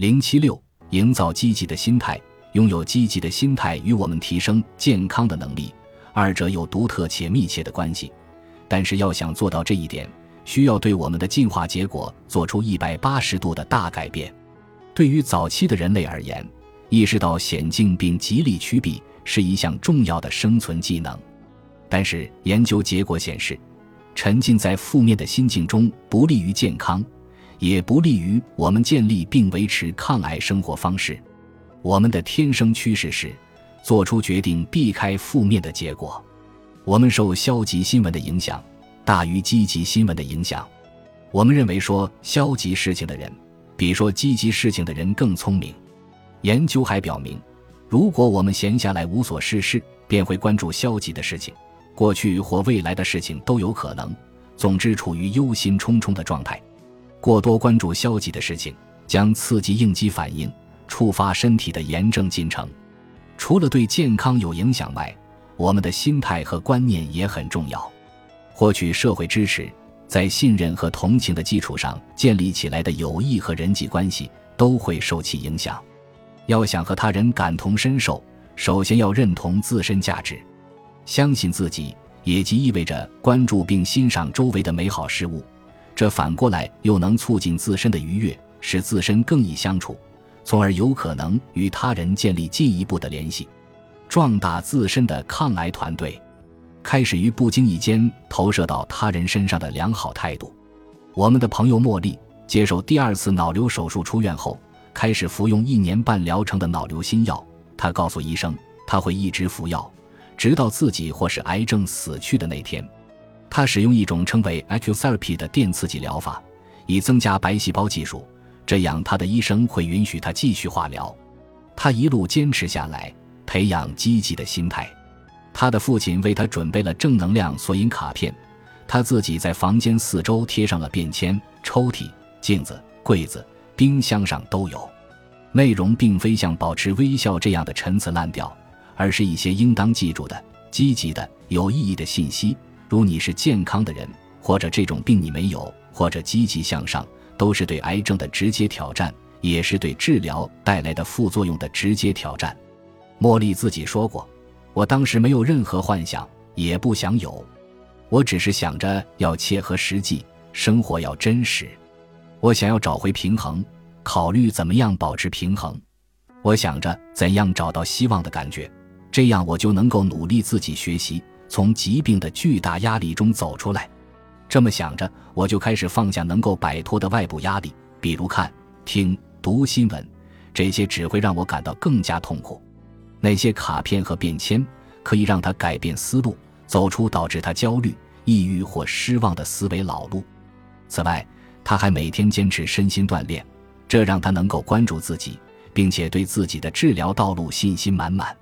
零七六，营造积极的心态，拥有积极的心态与我们提升健康的能力，二者有独特且密切的关系。但是要想做到这一点，需要对我们的进化结果做出一百八十度的大改变。对于早期的人类而言，意识到险境并极力趋避是一项重要的生存技能。但是研究结果显示，沉浸在负面的心境中不利于健康，也不利于我们建立并维持抗癌生活方式。我们的天生趋势是做出决定避开负面的结果。我们受消极新闻的影响。大于积极新闻的影响，我们认为说消极事情的人，比说积极事情的人更聪明。研究还表明，如果我们闲下来无所事事，便会关注消极的事情，过去或未来的事情都有可能。总之，处于忧心忡忡的状态。过多关注消极的事情，将刺激应激反应，触发身体的炎症进程。除了对健康有影响外，我们的心态和观念也很重要。获取社会支持，在信任和同情的基础上建立起来的友谊和人际关系都会受其影响。要想和他人感同身受，首先要认同自身价值，相信自己，也即意味着关注并欣赏周围的美好事物。这反过来又能促进自身的愉悦，使自身更易相处，从而有可能与他人建立进一步的联系，壮大自身的抗癌团队。开始于不经意间投射到他人身上的良好态度。我们的朋友茉莉接受第二次脑瘤手术出院后，开始服用一年半疗程的脑瘤新药。她告诉医生，她会一直服药，直到自己或是癌症死去的那天。他使用一种称为 Acutherapy 的电刺激疗法，以增加白细胞计数，这样他的医生会允许他继续化疗。他一路坚持下来，培养积极的心态。他的父亲为他准备了正能量索引卡片，他自己在房间四周贴上了便签，抽屉、镜子、柜子、冰箱上都有。内容并非像保持微笑这样的陈词滥调，而是一些应当记住的、积极的、有意义的信息，如你是健康的人，或者这种病你没有，或者积极向上，都是对癌症的直接挑战，也是对治疗带来的副作用的直接挑战。茉莉自己说过。我当时没有任何幻想，也不想有，我只是想着要切合实际，生活要真实。我想要找回平衡，考虑怎么样保持平衡。我想着怎样找到希望的感觉，这样我就能够努力自己学习，从疾病的巨大压力中走出来。这么想着，我就开始放下能够摆脱的外部压力，比如看、听、读新闻，这些只会让我感到更加痛苦。那些卡片和便签可以让他改变思路，走出导致他焦虑、抑郁或失望的思维老路。此外，他还每天坚持身心锻炼，这让他能够关注自己，并且对自己的治疗道路信心满满。